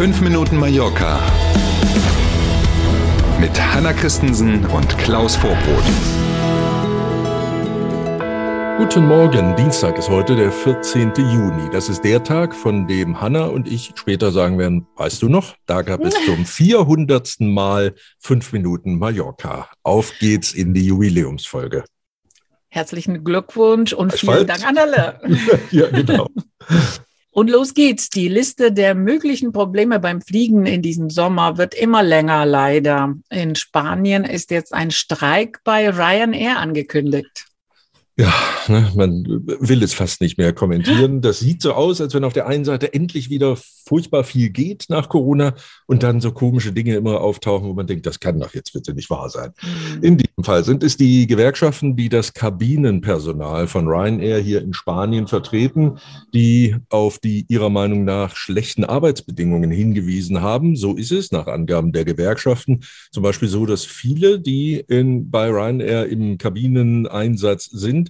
5 Minuten Mallorca mit Hanna Christensen und Klaus Vorbrot. Guten Morgen, Dienstag ist heute der 14. Juni. Das ist der Tag, von dem Hanna und ich später sagen werden, weißt du noch, da gab es zum 400. Mal 5 Minuten Mallorca. Auf geht's in die Jubiläumsfolge. Herzlichen Glückwunsch und vielen Dank an alle. ja, genau. Und los geht's. Die Liste der möglichen Probleme beim Fliegen in diesem Sommer wird immer länger, leider. In Spanien ist jetzt ein Streik bei Ryanair angekündigt. Ja, ne, man will es fast nicht mehr kommentieren. Das sieht so aus, als wenn auf der einen Seite endlich wieder furchtbar viel geht nach Corona und dann so komische Dinge immer auftauchen, wo man denkt, das kann doch jetzt bitte nicht wahr sein. Mhm. In diesem Fall sind es die Gewerkschaften, die das Kabinenpersonal von Ryanair hier in Spanien vertreten, die auf die ihrer Meinung nach schlechten Arbeitsbedingungen hingewiesen haben. So ist es nach Angaben der Gewerkschaften. Zum Beispiel so, dass viele, die in, bei Ryanair im Kabineneinsatz sind,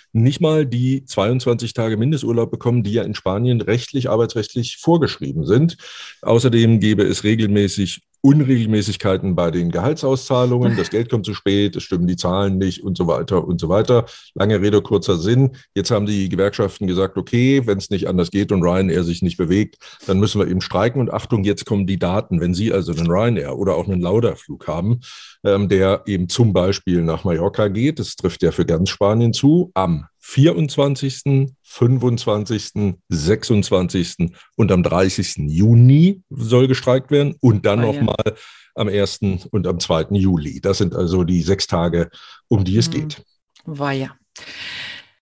nicht mal die 22 Tage Mindesturlaub bekommen, die ja in Spanien rechtlich, arbeitsrechtlich vorgeschrieben sind. Außerdem gäbe es regelmäßig Unregelmäßigkeiten bei den Gehaltsauszahlungen, das Geld kommt zu spät, es stimmen die Zahlen nicht und so weiter und so weiter. Lange Rede, kurzer Sinn. Jetzt haben die Gewerkschaften gesagt, okay, wenn es nicht anders geht und Ryanair sich nicht bewegt, dann müssen wir eben streiken. Und Achtung, jetzt kommen die Daten. Wenn Sie also einen Ryanair oder auch einen Lauda-Flug haben, ähm, der eben zum Beispiel nach Mallorca geht, das trifft ja für ganz Spanien zu, am 24., 25., 26. und am 30. Juni soll gestreikt werden und dann ah, nochmal ja. am 1. und am 2. Juli. Das sind also die sechs Tage, um die es mhm. geht. War ja.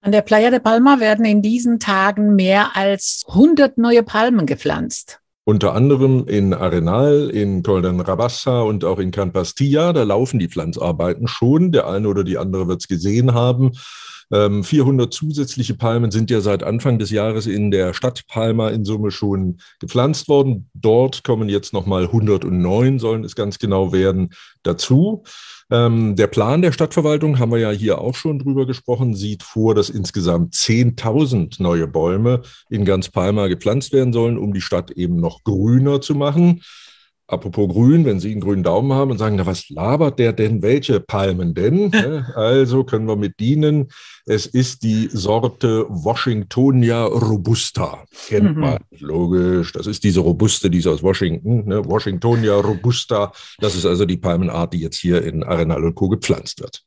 An der Playa de Palma werden in diesen Tagen mehr als 100 neue Palmen gepflanzt. Unter anderem in Arenal, in Colden Rabassa und auch in Can Pastilla. Da laufen die Pflanzarbeiten schon. Der eine oder die andere wird es gesehen haben. 400 ähm, zusätzliche Palmen sind ja seit Anfang des Jahres in der Stadt Palma in Summe schon gepflanzt worden. Dort kommen jetzt nochmal 109, sollen es ganz genau werden, dazu. Ähm, der Plan der Stadtverwaltung, haben wir ja hier auch schon drüber gesprochen, sieht vor, dass insgesamt 10.000 neue Bäume in ganz Palma gepflanzt werden sollen, um die Stadt eben noch grüner zu machen. Apropos grün, wenn Sie einen grünen Daumen haben und sagen, na was labert der denn? Welche Palmen denn? also können wir mit dienen. Es ist die Sorte Washingtonia robusta. Kennt mhm. man, logisch. Das ist diese Robuste, die ist aus Washington. Ne? Washingtonia robusta. Das ist also die Palmenart, die jetzt hier in Arenal und Co. gepflanzt wird.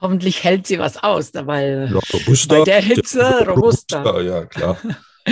Hoffentlich hält sie was aus, weil ja, robusta, bei der Hitze robusta. robusta ja, klar.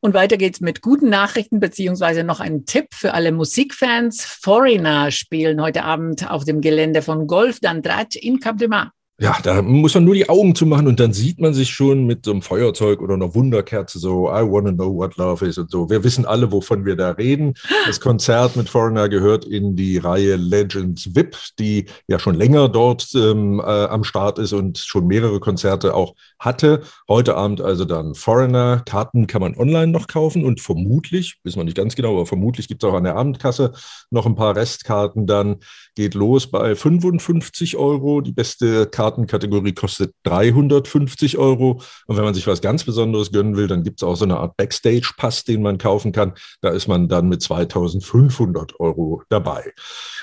Und weiter geht's mit guten Nachrichten, beziehungsweise noch ein Tipp für alle Musikfans. Foreigner spielen heute Abend auf dem Gelände von Golf Dandrat in Cap de Mar. Ja, da muss man nur die Augen zumachen und dann sieht man sich schon mit so einem Feuerzeug oder einer Wunderkerze so, I wanna know what love is und so. Wir wissen alle, wovon wir da reden. Das Konzert mit Foreigner gehört in die Reihe Legends VIP, die ja schon länger dort ähm, äh, am Start ist und schon mehrere Konzerte auch hatte. Heute Abend also dann Foreigner. Karten kann man online noch kaufen und vermutlich, wissen wir nicht ganz genau, aber vermutlich gibt es auch an der Abendkasse noch ein paar Restkarten dann. Geht los bei 55 Euro. Die beste Karte Kartenkategorie kostet 350 Euro. Und wenn man sich was ganz Besonderes gönnen will, dann gibt es auch so eine Art Backstage-Pass, den man kaufen kann. Da ist man dann mit 2500 Euro dabei.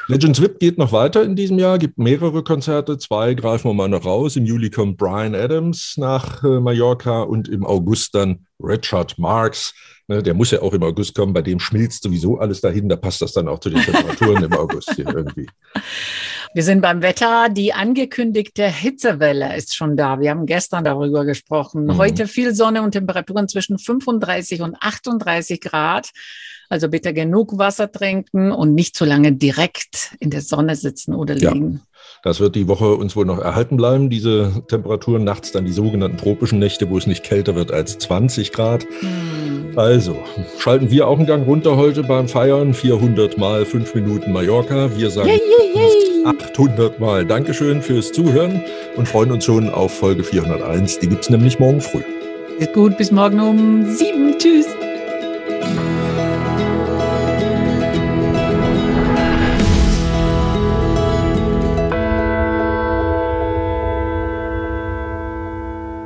Legends VIP geht noch weiter in diesem Jahr, gibt mehrere Konzerte. Zwei greifen wir mal noch raus. Im Juli kommt Brian Adams nach äh, Mallorca und im August dann Richard Marks. Ne, der muss ja auch im August kommen, bei dem schmilzt sowieso alles dahin. Da passt das dann auch zu den Temperaturen im August hier irgendwie. Wir sind beim Wetter. Die angekündigte Hitzewelle ist schon da. Wir haben gestern darüber gesprochen. Mhm. Heute viel Sonne und Temperaturen zwischen 35 und 38 Grad. Also bitte genug Wasser trinken und nicht zu lange direkt in der Sonne sitzen oder liegen. Ja. Das wird die Woche uns wohl noch erhalten bleiben, diese Temperaturen. Nachts dann die sogenannten tropischen Nächte, wo es nicht kälter wird als 20 Grad. Hm. Also schalten wir auch einen Gang runter heute beim Feiern. 400 mal 5 Minuten Mallorca. Wir sagen yay, yay, yay. 800 mal Dankeschön fürs Zuhören und freuen uns schon auf Folge 401. Die gibt es nämlich morgen früh. Gut, bis morgen um 7. Tschüss.